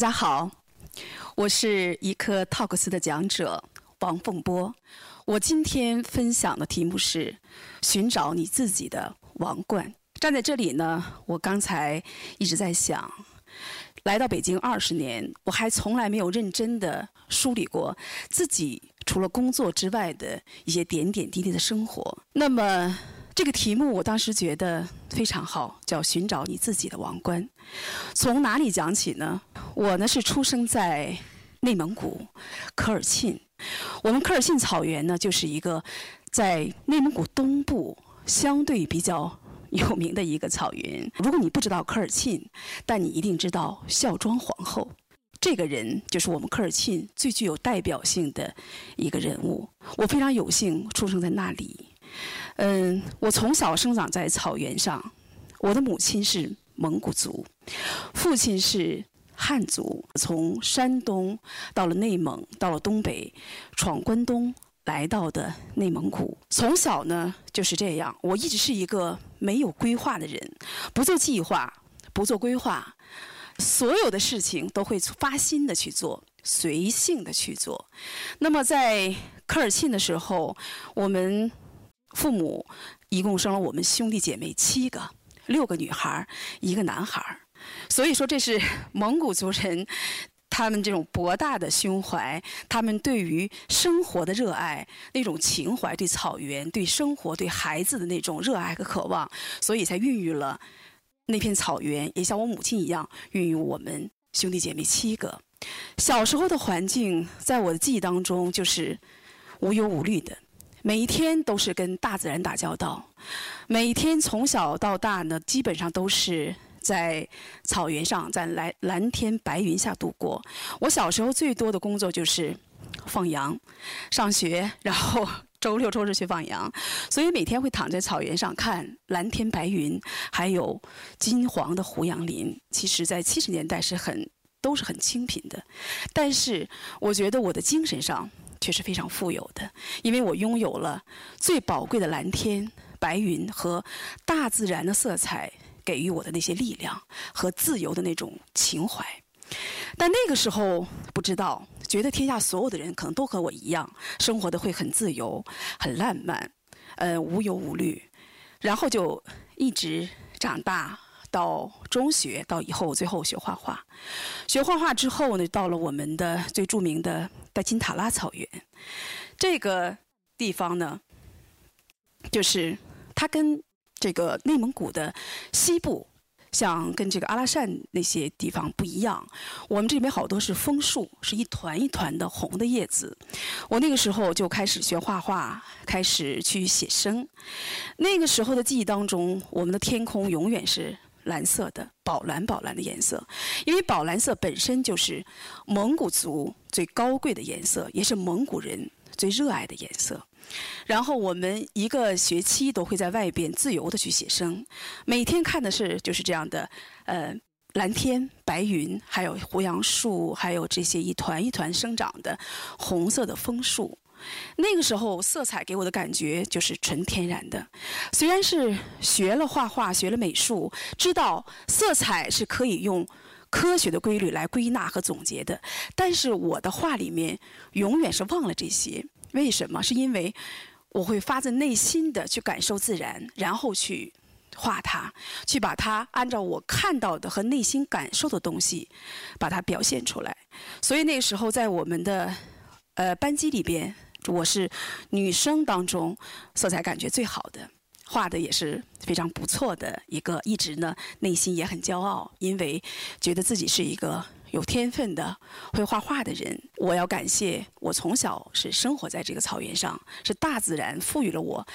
大家好，我是一颗 Talks 的讲者王凤波。我今天分享的题目是寻找你自己的王冠。站在这里呢，我刚才一直在想，来到北京二十年，我还从来没有认真的梳理过自己除了工作之外的一些点点滴滴的生活。那么。这个题目我当时觉得非常好，叫“寻找你自己的王冠”。从哪里讲起呢？我呢是出生在内蒙古科尔沁，我们科尔沁草原呢就是一个在内蒙古东部相对比较有名的一个草原。如果你不知道科尔沁，但你一定知道孝庄皇后，这个人就是我们科尔沁最具有代表性的一个人物。我非常有幸出生在那里。嗯，我从小生长在草原上，我的母亲是蒙古族，父亲是汉族，从山东到了内蒙，到了东北，闯关东来到的内蒙古。从小呢就是这样，我一直是一个没有规划的人，不做计划，不做规划，所有的事情都会发心的去做，随性的去做。那么在科尔沁的时候，我们。父母一共生了我们兄弟姐妹七个，六个女孩一个男孩所以说这是 蒙古族人他们这种博大的胸怀，他们对于生活的热爱，那种情怀，对草原、对生活、对孩子的那种热爱和渴望，所以才孕育了那片草原，也像我母亲一样孕育我们兄弟姐妹七个。小时候的环境，在我的记忆当中就是无忧无虑的。每一天都是跟大自然打交道，每一天从小到大呢，基本上都是在草原上，在蓝蓝天白云下度过。我小时候最多的工作就是放羊、上学，然后周六周日去放羊，所以每天会躺在草原上看蓝天白云，还有金黄的胡杨林。其实，在七十年代是很都是很清贫的，但是我觉得我的精神上。却是非常富有的，因为我拥有了最宝贵的蓝天、白云和大自然的色彩给予我的那些力量和自由的那种情怀。但那个时候不知道，觉得天下所有的人可能都和我一样，生活的会很自由、很浪漫，呃，无忧无虑，然后就一直长大。到中学，到以后最后学画画，学画画之后呢，到了我们的最著名的戴金塔拉草原，这个地方呢，就是它跟这个内蒙古的西部，像跟这个阿拉善那些地方不一样。我们这边好多是枫树，是一团一团的红的叶子。我那个时候就开始学画画，开始去写生。那个时候的记忆当中，我们的天空永远是。蓝色的宝蓝宝蓝的颜色，因为宝蓝色本身就是蒙古族最高贵的颜色，也是蒙古人最热爱的颜色。然后我们一个学期都会在外边自由的去写生，每天看的是就是这样的，呃，蓝天白云，还有胡杨树，还有这些一团一团生长的红色的枫树。那个时候，色彩给我的感觉就是纯天然的。虽然是学了画画，学了美术，知道色彩是可以用科学的规律来归纳和总结的，但是我的画里面永远是忘了这些。为什么？是因为我会发自内心的去感受自然，然后去画它，去把它按照我看到的和内心感受的东西把它表现出来。所以那个时候，在我们的呃班级里边。我是女生当中色彩感觉最好的，画的也是非常不错的一个，一直呢内心也很骄傲，因为觉得自己是一个有天分的会画画的人。我要感谢我从小是生活在这个草原上，是大自然赋予了我、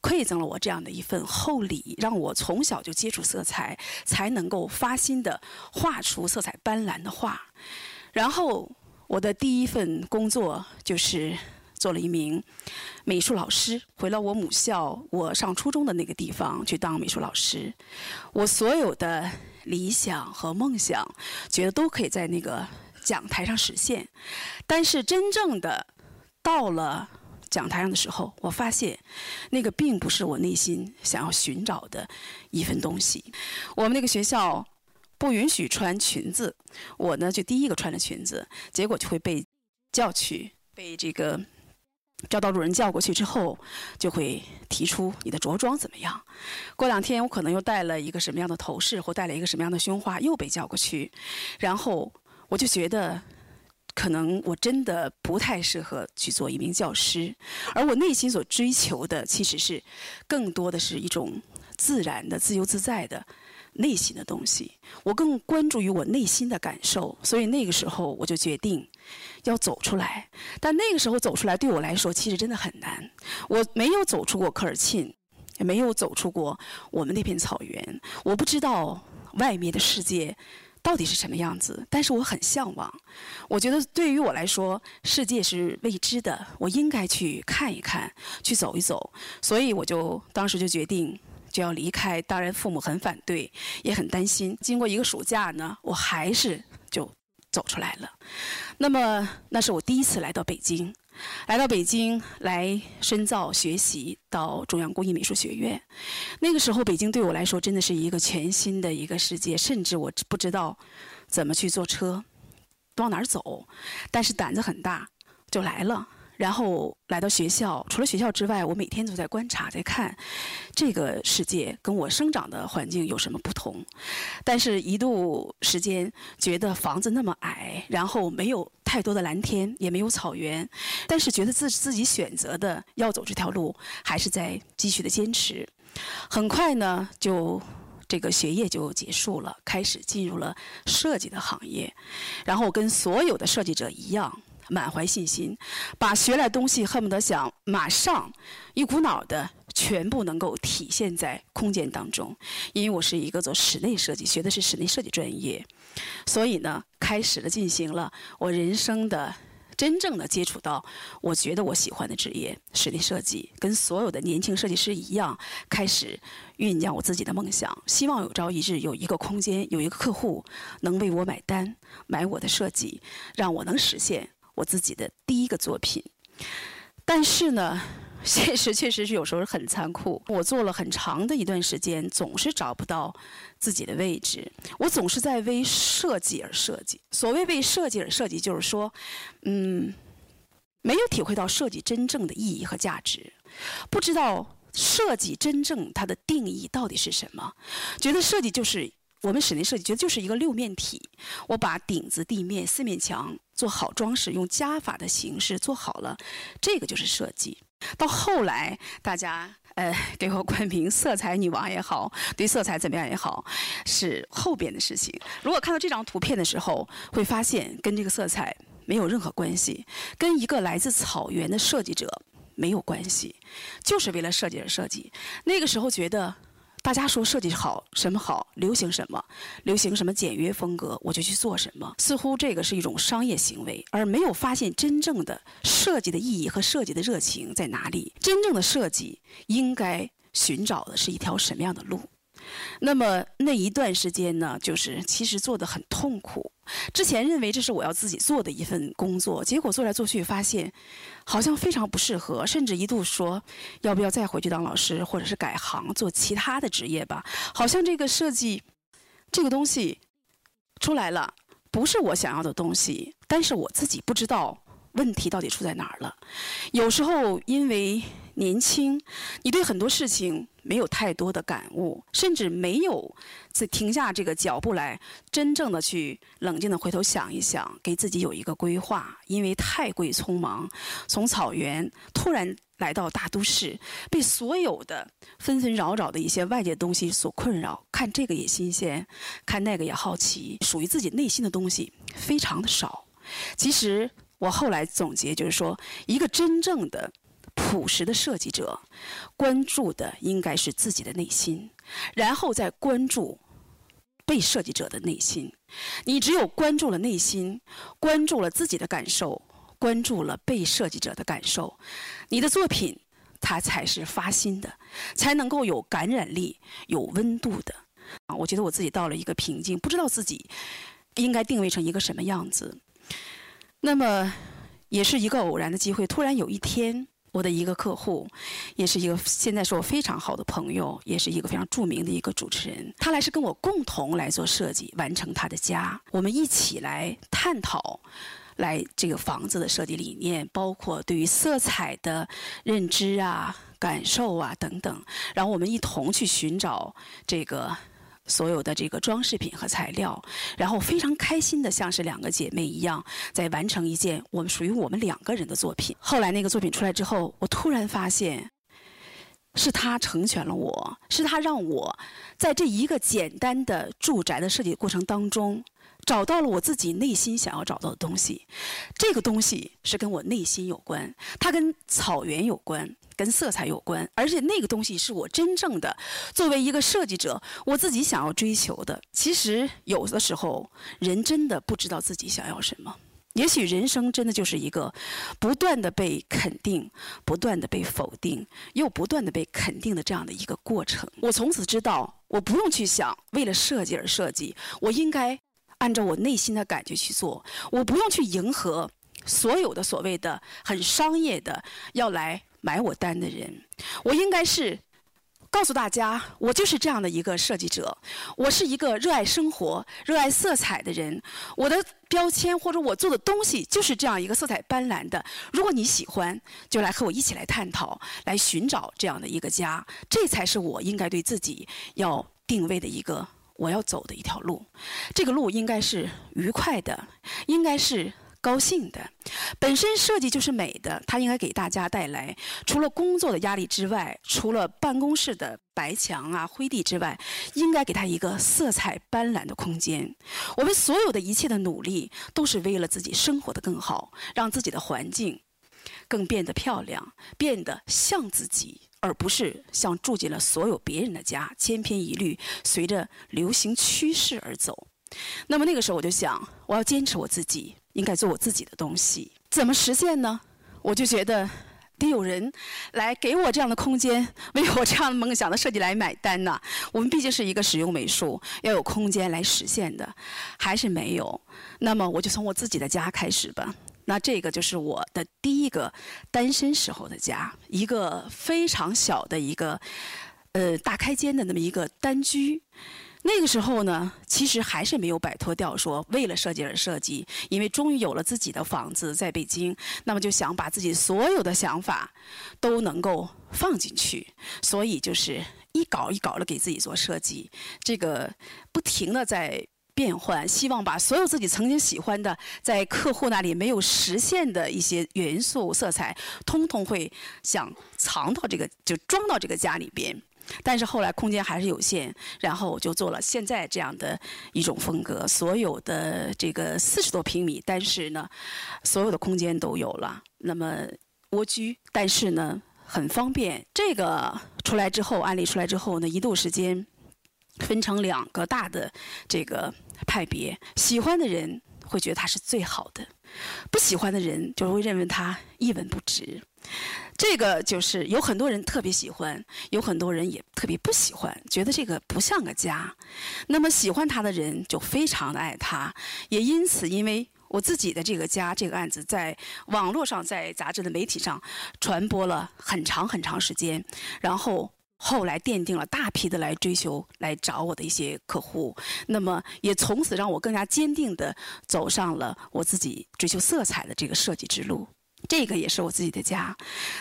馈赠了我这样的一份厚礼，让我从小就接触色彩，才能够发心的画出色彩斑斓的画。然后我的第一份工作就是。做了一名美术老师，回了我母校，我上初中的那个地方去当美术老师。我所有的理想和梦想，觉得都可以在那个讲台上实现。但是真正的到了讲台上的时候，我发现那个并不是我内心想要寻找的一份东西。我们那个学校不允许穿裙子，我呢就第一个穿了裙子，结果就会被叫去，被这个招导主任叫过去之后，就会提出你的着装怎么样。过两天我可能又戴了一个什么样的头饰，或戴了一个什么样的胸花，又被叫过去，然后我就觉得。可能我真的不太适合去做一名教师，而我内心所追求的其实是更多的是一种自然的、自由自在的内心的东西。我更关注于我内心的感受，所以那个时候我就决定要走出来。但那个时候走出来对我来说其实真的很难。我没有走出过科尔沁，也没有走出过我们那片草原，我不知道外面的世界。到底是什么样子？但是我很向往。我觉得对于我来说，世界是未知的，我应该去看一看，去走一走。所以我就当时就决定就要离开。当然父母很反对，也很担心。经过一个暑假呢，我还是就走出来了。那么那是我第一次来到北京。来到北京来深造学习，到中央工艺美术学院。那个时候，北京对我来说真的是一个全新的一个世界，甚至我不知道怎么去坐车，往哪儿走。但是胆子很大，就来了。然后来到学校，除了学校之外，我每天都在观察，在看这个世界跟我生长的环境有什么不同。但是，一度时间觉得房子那么矮，然后没有太多的蓝天，也没有草原。但是，觉得自自己选择的要走这条路，还是在继续的坚持。很快呢，就这个学业就结束了，开始进入了设计的行业。然后，跟所有的设计者一样。满怀信心，把学来东西恨不得想马上一股脑的全部能够体现在空间当中。因为我是一个做室内设计，学的是室内设计专业，所以呢，开始了进行了我人生的真正的接触到我觉得我喜欢的职业——室内设计。跟所有的年轻设计师一样，开始酝酿我自己的梦想，希望有朝一日有一个空间，有一个客户能为我买单，买我的设计，让我能实现。我自己的第一个作品，但是呢，现实确实是有时候很残酷。我做了很长的一段时间，总是找不到自己的位置。我总是在为设计而设计。所谓为设计而设计，就是说，嗯，没有体会到设计真正的意义和价值，不知道设计真正它的定义到底是什么，觉得设计就是。我们室内设计觉得就是一个六面体，我把顶子、地面、四面墙做好装饰，用加法的形式做好了，这个就是设计。到后来，大家呃给我冠名“色彩女王”也好，对色彩怎么样也好，是后边的事情。如果看到这张图片的时候，会发现跟这个色彩没有任何关系，跟一个来自草原的设计者没有关系，就是为了设计而设计。那个时候觉得。大家说设计好什么好，流行什么，流行什么简约风格，我就去做什么。似乎这个是一种商业行为，而没有发现真正的设计的意义和设计的热情在哪里。真正的设计应该寻找的是一条什么样的路？那么那一段时间呢，就是其实做的很痛苦。之前认为这是我要自己做的一份工作，结果做来做去发现，好像非常不适合，甚至一度说，要不要再回去当老师，或者是改行做其他的职业吧？好像这个设计，这个东西出来了，不是我想要的东西，但是我自己不知道问题到底出在哪儿了。有时候因为。年轻，你对很多事情没有太多的感悟，甚至没有在停下这个脚步来，真正的去冷静的回头想一想，给自己有一个规划。因为太过于匆忙，从草原突然来到大都市，被所有的纷纷扰扰的一些外界东西所困扰，看这个也新鲜，看那个也好奇，属于自己内心的东西非常的少。其实我后来总结就是说，一个真正的。朴实的设计者，关注的应该是自己的内心，然后再关注被设计者的内心。你只有关注了内心，关注了自己的感受，关注了被设计者的感受，你的作品它才是发心的，才能够有感染力、有温度的。啊，我觉得我自己到了一个瓶颈，不知道自己应该定位成一个什么样子。那么，也是一个偶然的机会，突然有一天。我的一个客户，也是一个现在是我非常好的朋友，也是一个非常著名的一个主持人。他来是跟我共同来做设计，完成他的家。我们一起来探讨，来这个房子的设计理念，包括对于色彩的认知啊、感受啊等等。然后我们一同去寻找这个。所有的这个装饰品和材料，然后非常开心的，像是两个姐妹一样，在完成一件我们属于我们两个人的作品。后来那个作品出来之后，我突然发现，是他成全了我，是他让我在这一个简单的住宅的设计过程当中。找到了我自己内心想要找到的东西，这个东西是跟我内心有关，它跟草原有关，跟色彩有关，而且那个东西是我真正的作为一个设计者，我自己想要追求的。其实有的时候，人真的不知道自己想要什么。也许人生真的就是一个不断的被肯定、不断的被否定、又不断的被肯定的这样的一个过程。我从此知道，我不用去想为了设计而设计，我应该。按照我内心的感觉去做，我不用去迎合所有的所谓的很商业的要来买我单的人。我应该是告诉大家，我就是这样的一个设计者。我是一个热爱生活、热爱色彩的人。我的标签或者我做的东西就是这样一个色彩斑斓的。如果你喜欢，就来和我一起来探讨，来寻找这样的一个家。这才是我应该对自己要定位的一个。我要走的一条路，这个路应该是愉快的，应该是高兴的。本身设计就是美的，它应该给大家带来除了工作的压力之外，除了办公室的白墙啊、灰地之外，应该给他一个色彩斑斓的空间。我们所有的一切的努力，都是为了自己生活的更好，让自己的环境更变得漂亮，变得像自己。而不是像住进了所有别人的家，千篇一律，随着流行趋势而走。那么那个时候我就想，我要坚持我自己，应该做我自己的东西。怎么实现呢？我就觉得得有人来给我这样的空间，为我这样的梦想的设计来买单呐。我们毕竟是一个使用美术，要有空间来实现的，还是没有。那么我就从我自己的家开始吧。那这个就是我的第一个单身时候的家，一个非常小的一个，呃，大开间的那么一个单居。那个时候呢，其实还是没有摆脱掉说为了设计而设计，因为终于有了自己的房子在北京，那么就想把自己所有的想法都能够放进去，所以就是一稿一稿的给自己做设计，这个不停的在。变换，希望把所有自己曾经喜欢的，在客户那里没有实现的一些元素、色彩，通通会想藏到这个，就装到这个家里边。但是后来空间还是有限，然后我就做了现在这样的一种风格。所有的这个四十多平米，但是呢，所有的空间都有了。那么蜗居，但是呢很方便。这个出来之后，案例出来之后呢，一度时间分成两个大的这个。派别喜欢的人会觉得他是最好的，不喜欢的人就会认为他一文不值。这个就是有很多人特别喜欢，有很多人也特别不喜欢，觉得这个不像个家。那么喜欢他的人就非常的爱他，也因此因为我自己的这个家这个案子在网络上在杂志的媒体上传播了很长很长时间，然后。后来奠定了大批的来追求、来找我的一些客户，那么也从此让我更加坚定地走上了我自己追求色彩的这个设计之路。这个也是我自己的家。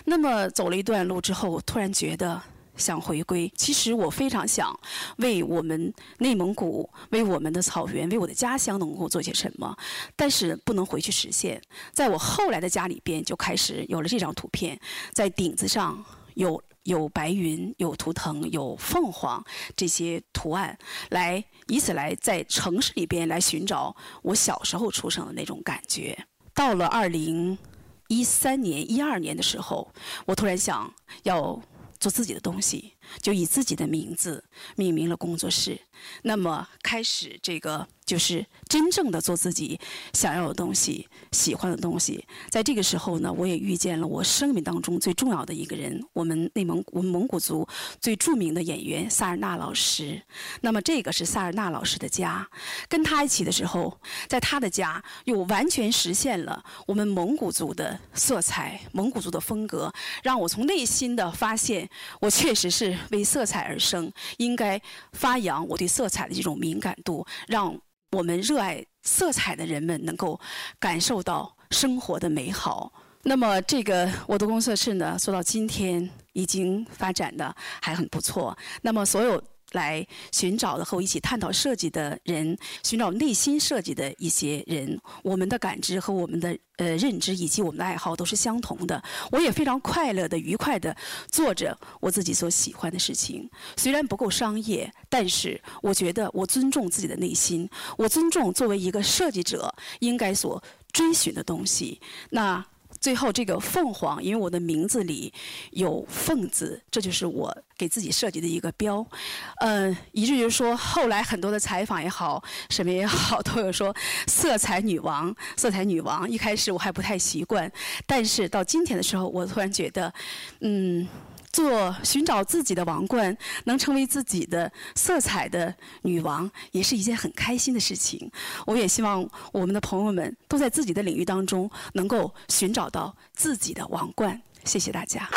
那么走了一段路之后，我突然觉得想回归。其实我非常想为我们内蒙古、为我们的草原、为我的家乡能够做些什么，但是不能回去实现。在我后来的家里边，就开始有了这张图片，在顶子上有。有白云，有图腾，有凤凰这些图案，来以此来在城市里边来寻找我小时候出生的那种感觉。到了二零一三年、一二年的时候，我突然想要做自己的东西，就以自己的名字命名了工作室。那么开始这个。就是真正的做自己想要的东西、喜欢的东西。在这个时候呢，我也遇见了我生命当中最重要的一个人，我们内蒙我们蒙古族最著名的演员萨尔纳老师。那么这个是萨尔纳老师的家，跟他一起的时候，在他的家又完全实现了我们蒙古族的色彩、蒙古族的风格，让我从内心的发现，我确实是为色彩而生，应该发扬我对色彩的这种敏感度，让。我们热爱色彩的人们能够感受到生活的美好。那么，这个我的工作室呢，做到今天已经发展的还很不错。那么，所有。来寻找的和我一起探讨设计的人，寻找内心设计的一些人，我们的感知和我们的呃认知以及我们的爱好都是相同的。我也非常快乐的、愉快的做着我自己所喜欢的事情。虽然不够商业，但是我觉得我尊重自己的内心，我尊重作为一个设计者应该所追寻的东西。那。最后，这个凤凰，因为我的名字里有“凤”字，这就是我给自己设计的一个标。嗯，以至于说，后来很多的采访也好，什么也好，都有说“色彩女王”，“色彩女王”。一开始我还不太习惯，但是到今天的时候，我突然觉得，嗯。做寻找自己的王冠，能成为自己的色彩的女王，也是一件很开心的事情。我也希望我们的朋友们都在自己的领域当中能够寻找到自己的王冠。谢谢大家。